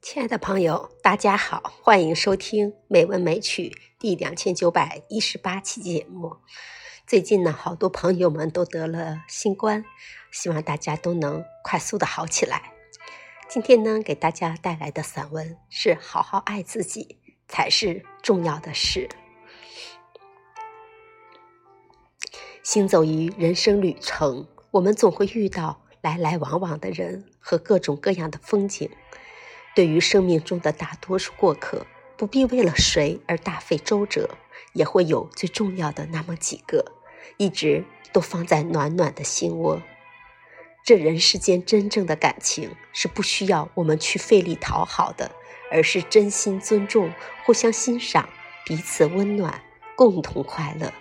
亲爱的朋友，大家好，欢迎收听《美文美曲》第两千九百一十八期节目。最近呢，好多朋友们都得了新冠，希望大家都能快速的好起来。今天呢，给大家带来的散文是“好好爱自己才是重要的事”。行走于人生旅程，我们总会遇到来来往往的人和各种各样的风景。对于生命中的大多数过客，不必为了谁而大费周折，也会有最重要的那么几个，一直都放在暖暖的心窝。这人世间真正的感情，是不需要我们去费力讨好的，而是真心尊重、互相欣赏、彼此温暖、共同快乐。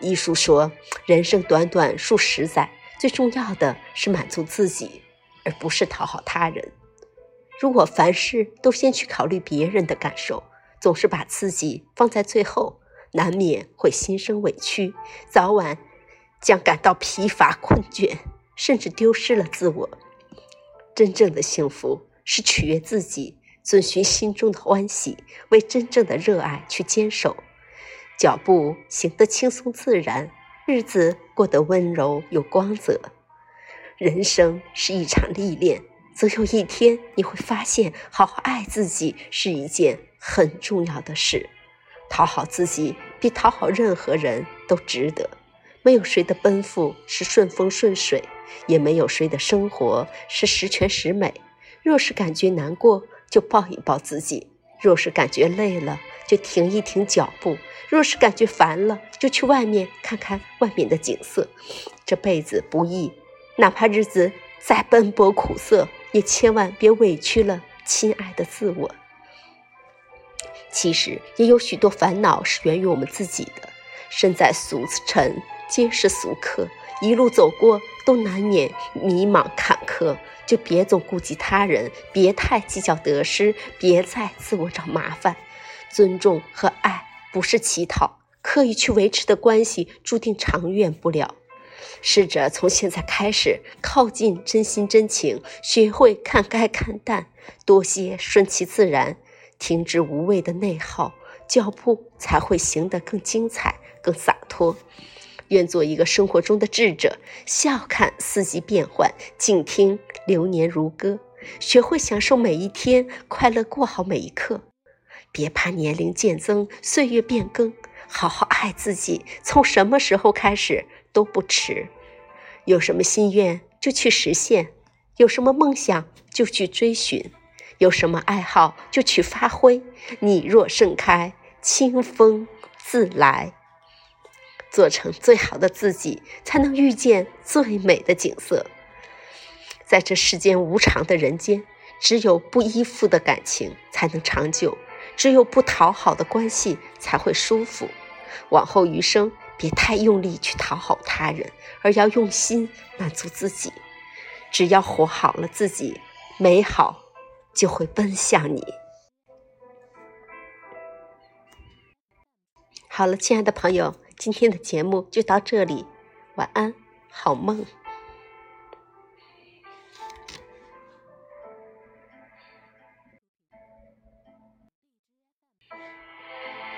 艺术说，人生短短数十载，最重要的是满足自己，而不是讨好他人。如果凡事都先去考虑别人的感受，总是把自己放在最后，难免会心生委屈，早晚将感到疲乏困倦，甚至丢失了自我。真正的幸福是取悦自己，遵循心中的欢喜，为真正的热爱去坚守，脚步行得轻松自然，日子过得温柔有光泽。人生是一场历练。总有一天，你会发现，好好爱自己是一件很重要的事。讨好自己，比讨好任何人都值得。没有谁的奔赴是顺风顺水，也没有谁的生活是十全十美。若是感觉难过，就抱一抱自己；若是感觉累了，就停一停脚步；若是感觉烦了，就去外面看看外面的景色。这辈子不易，哪怕日子再奔波苦涩。也千万别委屈了亲爱的自我。其实也有许多烦恼是源于我们自己的。身在俗尘，皆是俗客，一路走过都难免迷茫坎坷。就别总顾及他人，别太计较得失，别再自我找麻烦。尊重和爱不是乞讨，刻意去维持的关系，注定长远不了。试着从现在开始靠近真心真情，学会看开看淡，多些顺其自然，停止无谓的内耗，脚步才会行得更精彩、更洒脱。愿做一个生活中的智者，笑看四季变换，静听流年如歌，学会享受每一天，快乐过好每一刻。别怕年龄渐增，岁月变更，好好爱自己。从什么时候开始？都不迟，有什么心愿就去实现，有什么梦想就去追寻，有什么爱好就去发挥。你若盛开，清风自来。做成最好的自己，才能遇见最美的景色。在这世间无常的人间，只有不依附的感情才能长久，只有不讨好的关系才会舒服。往后余生。别太用力去讨好他人，而要用心满足自己。只要活好了自己，美好就会奔向你。好了，亲爱的朋友，今天的节目就到这里，晚安，好梦。